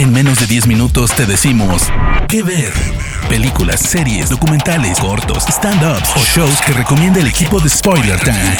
En menos de 10 minutos te decimos qué ver. Películas, series, documentales, cortos, stand-ups o shows que recomienda el equipo de Spoiler Time.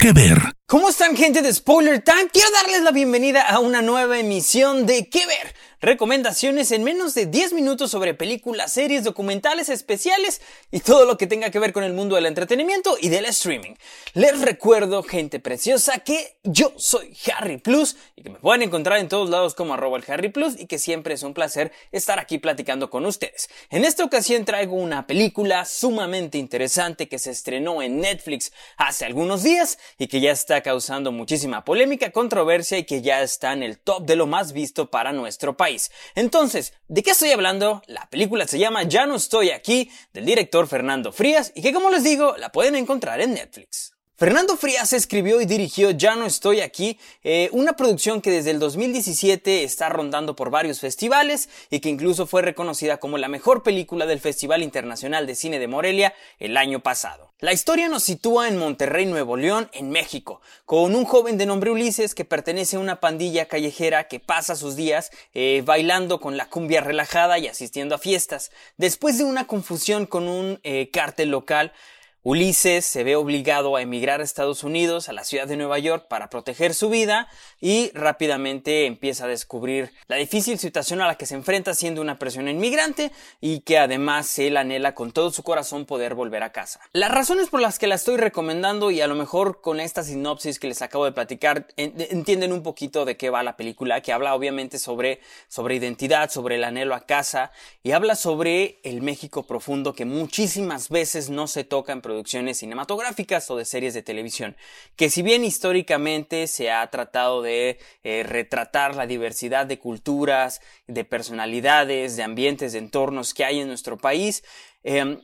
¿Qué ver? ¿Cómo están gente de Spoiler Time? Quiero darles la bienvenida a una nueva emisión de ¿Qué ver? Recomendaciones en menos de 10 minutos sobre películas, series, documentales especiales y todo lo que tenga que ver con el mundo del entretenimiento y del streaming. Les recuerdo, gente preciosa, que yo soy Harry Plus y que me pueden encontrar en todos lados como arroba el Harry Plus y que siempre es un placer estar aquí platicando con ustedes. En esta ocasión traigo una película sumamente interesante que se estrenó en Netflix hace algunos días y que ya está causando muchísima polémica, controversia y que ya está en el top de lo más visto para nuestro país. Entonces, ¿de qué estoy hablando? La película se llama Ya no estoy aquí, del director Fernando Frías, y que como les digo, la pueden encontrar en Netflix. Fernando Frías escribió y dirigió Ya no estoy aquí, eh, una producción que desde el 2017 está rondando por varios festivales y que incluso fue reconocida como la mejor película del Festival Internacional de Cine de Morelia el año pasado. La historia nos sitúa en Monterrey, Nuevo León, en México, con un joven de nombre Ulises que pertenece a una pandilla callejera que pasa sus días eh, bailando con la cumbia relajada y asistiendo a fiestas. Después de una confusión con un eh, cártel local, Ulises se ve obligado a emigrar a Estados Unidos, a la ciudad de Nueva York, para proteger su vida y rápidamente empieza a descubrir la difícil situación a la que se enfrenta siendo una persona inmigrante y que además él anhela con todo su corazón poder volver a casa. Las razones por las que la estoy recomendando y a lo mejor con esta sinopsis que les acabo de platicar entienden un poquito de qué va la película, que habla obviamente sobre, sobre identidad, sobre el anhelo a casa y habla sobre el México profundo que muchísimas veces no se toca en producciones cinematográficas o de series de televisión, que si bien históricamente se ha tratado de eh, retratar la diversidad de culturas, de personalidades, de ambientes, de entornos que hay en nuestro país, em,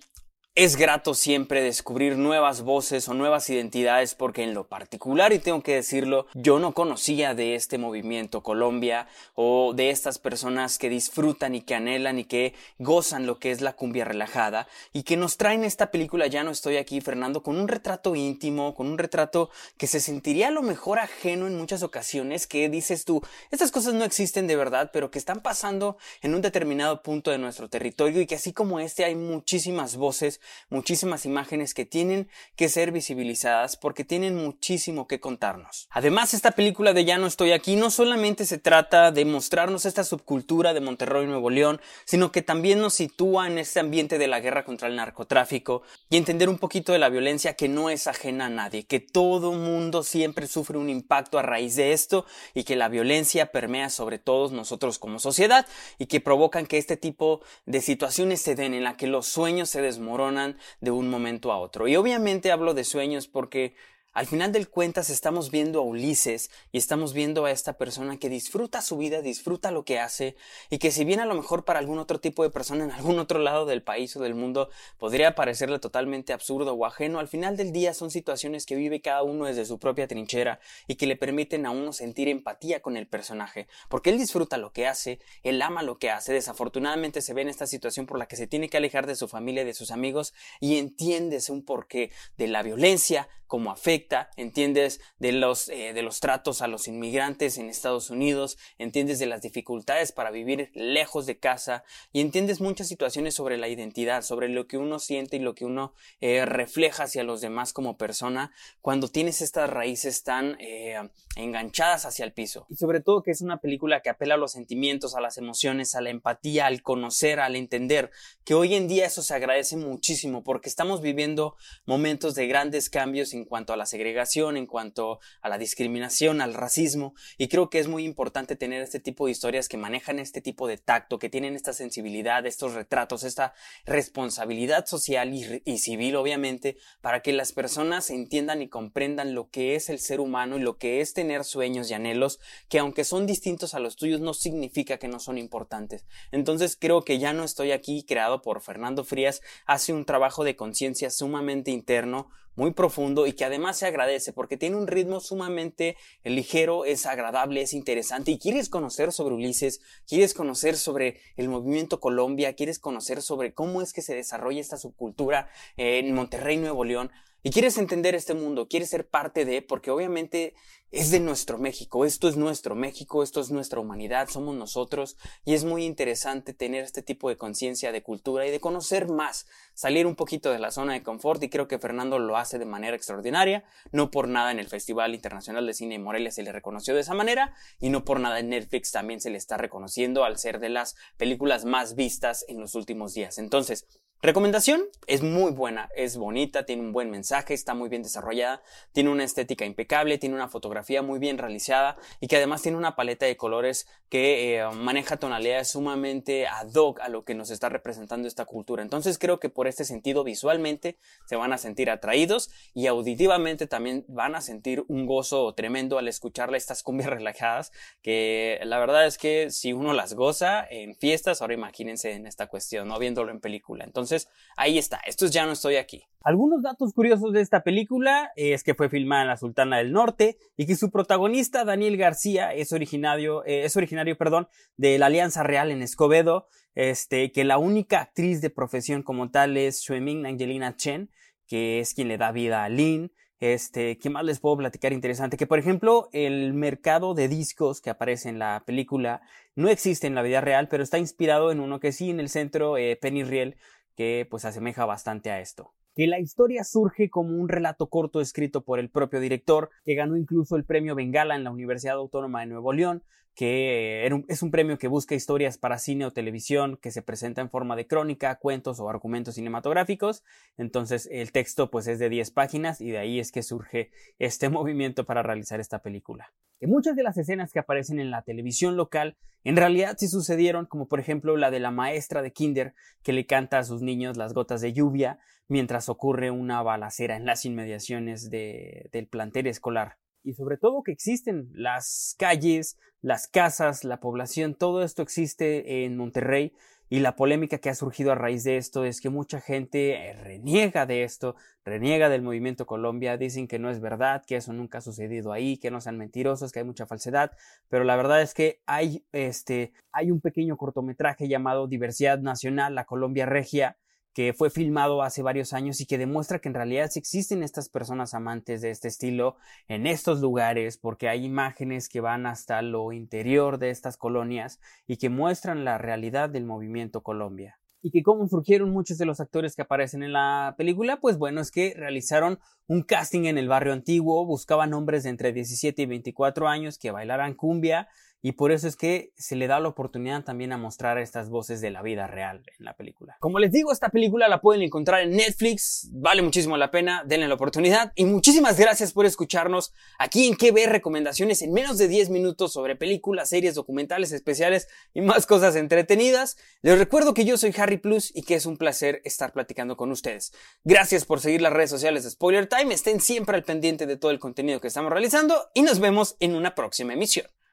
es grato siempre descubrir nuevas voces o nuevas identidades porque en lo particular, y tengo que decirlo, yo no conocía de este movimiento Colombia o de estas personas que disfrutan y que anhelan y que gozan lo que es la cumbia relajada y que nos traen esta película Ya no estoy aquí, Fernando, con un retrato íntimo, con un retrato que se sentiría a lo mejor ajeno en muchas ocasiones, que dices tú, estas cosas no existen de verdad, pero que están pasando en un determinado punto de nuestro territorio y que así como este hay muchísimas voces muchísimas imágenes que tienen que ser visibilizadas porque tienen muchísimo que contarnos. Además, esta película de Ya no estoy aquí no solamente se trata de mostrarnos esta subcultura de Monterrey y Nuevo León, sino que también nos sitúa en este ambiente de la guerra contra el narcotráfico y entender un poquito de la violencia que no es ajena a nadie, que todo mundo siempre sufre un impacto a raíz de esto y que la violencia permea sobre todos nosotros como sociedad y que provocan que este tipo de situaciones se den en la que los sueños se desmoronan de un momento a otro. Y obviamente hablo de sueños porque al final del cuentas estamos viendo a Ulises y estamos viendo a esta persona que disfruta su vida, disfruta lo que hace y que si bien a lo mejor para algún otro tipo de persona en algún otro lado del país o del mundo podría parecerle totalmente absurdo o ajeno, al final del día son situaciones que vive cada uno desde su propia trinchera y que le permiten a uno sentir empatía con el personaje, porque él disfruta lo que hace, él ama lo que hace, desafortunadamente se ve en esta situación por la que se tiene que alejar de su familia y de sus amigos y entiendes un porqué de la violencia, cómo afecta, entiendes de los, eh, de los tratos a los inmigrantes en Estados Unidos, entiendes de las dificultades para vivir lejos de casa y entiendes muchas situaciones sobre la identidad, sobre lo que uno siente y lo que uno eh, refleja hacia los demás como persona cuando tienes estas raíces tan eh, enganchadas hacia el piso. Y sobre todo que es una película que apela a los sentimientos, a las emociones, a la empatía, al conocer, al entender, que hoy en día eso se agradece muchísimo porque estamos viviendo momentos de grandes cambios en cuanto a la segregación, en cuanto a la discriminación, al racismo, y creo que es muy importante tener este tipo de historias que manejan este tipo de tacto, que tienen esta sensibilidad, estos retratos, esta responsabilidad social y, civil, obviamente, para que las personas entiendan y comprendan lo que es el ser humano y lo que es tener sueños y anhelos, que aunque son distintos a los tuyos, no significa que no son importantes. Entonces creo que ya no estoy aquí, creado por Fernando Frías, hace un trabajo de conciencia sumamente interno, muy profundo y que además se agradece porque tiene un ritmo sumamente ligero, es agradable, es interesante y quieres conocer sobre Ulises, quieres conocer sobre el movimiento Colombia, quieres conocer sobre cómo es que se desarrolla esta subcultura en Monterrey, Nuevo León. Y quieres entender este mundo, quieres ser parte de, porque obviamente es de nuestro México, esto es nuestro México, esto es nuestra humanidad, somos nosotros y es muy interesante tener este tipo de conciencia, de cultura y de conocer más, salir un poquito de la zona de confort y creo que Fernando lo hace de manera extraordinaria, no por nada en el Festival Internacional de Cine de Morelia se le reconoció de esa manera y no por nada en Netflix también se le está reconociendo al ser de las películas más vistas en los últimos días. Entonces, Recomendación, es muy buena, es bonita, tiene un buen mensaje, está muy bien desarrollada, tiene una estética impecable, tiene una fotografía muy bien realizada y que además tiene una paleta de colores que eh, maneja tonalidades sumamente ad hoc a lo que nos está representando esta cultura. Entonces creo que por este sentido visualmente se van a sentir atraídos y auditivamente también van a sentir un gozo tremendo al escucharle estas cumbias relajadas que la verdad es que si uno las goza en fiestas, ahora imagínense en esta cuestión, no viéndolo en película. Entonces entonces, ahí está, esto es Ya no estoy aquí. Algunos datos curiosos de esta película es que fue filmada en la Sultana del Norte y que su protagonista, Daniel García, es originario, eh, es originario, perdón, de la Alianza Real en Escobedo, este, que la única actriz de profesión como tal es Shueming Angelina Chen, que es quien le da vida a Lin. Este, ¿qué más les puedo platicar interesante? Que por ejemplo, el mercado de discos que aparece en la película no existe en la vida real, pero está inspirado en uno que sí, en el centro eh, Penny Riel, que pues asemeja bastante a esto. Que la historia surge como un relato corto escrito por el propio director, que ganó incluso el premio Bengala en la Universidad Autónoma de Nuevo León, que es un premio que busca historias para cine o televisión que se presenta en forma de crónica, cuentos o argumentos cinematográficos. Entonces el texto pues es de 10 páginas y de ahí es que surge este movimiento para realizar esta película. Que muchas de las escenas que aparecen en la televisión local en realidad sí sucedieron, como por ejemplo la de la maestra de Kinder que le canta a sus niños las gotas de lluvia mientras ocurre una balacera en las inmediaciones del plantel escolar. Y sobre todo que existen las calles, las casas, la población, todo esto existe en Monterrey y la polémica que ha surgido a raíz de esto es que mucha gente eh, reniega de esto, reniega del movimiento Colombia, dicen que no es verdad, que eso nunca ha sucedido ahí, que no sean mentirosos, que hay mucha falsedad, pero la verdad es que hay este hay un pequeño cortometraje llamado Diversidad Nacional, la Colombia Regia, que fue filmado hace varios años y que demuestra que en realidad existen estas personas amantes de este estilo en estos lugares, porque hay imágenes que van hasta lo interior de estas colonias y que muestran la realidad del movimiento Colombia. Y que cómo surgieron muchos de los actores que aparecen en la película, pues bueno, es que realizaron un casting en el barrio antiguo, buscaban hombres de entre 17 y 24 años que bailaran cumbia, y por eso es que se le da la oportunidad también a mostrar estas voces de la vida real en la película. Como les digo, esta película la pueden encontrar en Netflix, vale muchísimo la pena, denle la oportunidad y muchísimas gracias por escucharnos aquí en que ver recomendaciones en menos de 10 minutos sobre películas, series, documentales especiales y más cosas entretenidas. Les recuerdo que yo soy Harry Plus y que es un placer estar platicando con ustedes. Gracias por seguir las redes sociales de Spoiler Time, estén siempre al pendiente de todo el contenido que estamos realizando y nos vemos en una próxima emisión.